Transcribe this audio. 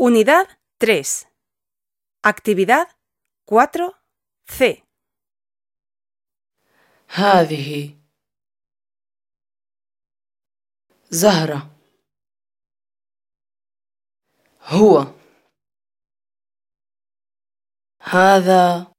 Unidad 3. Actividad 4C. هذه زهرة هو هذا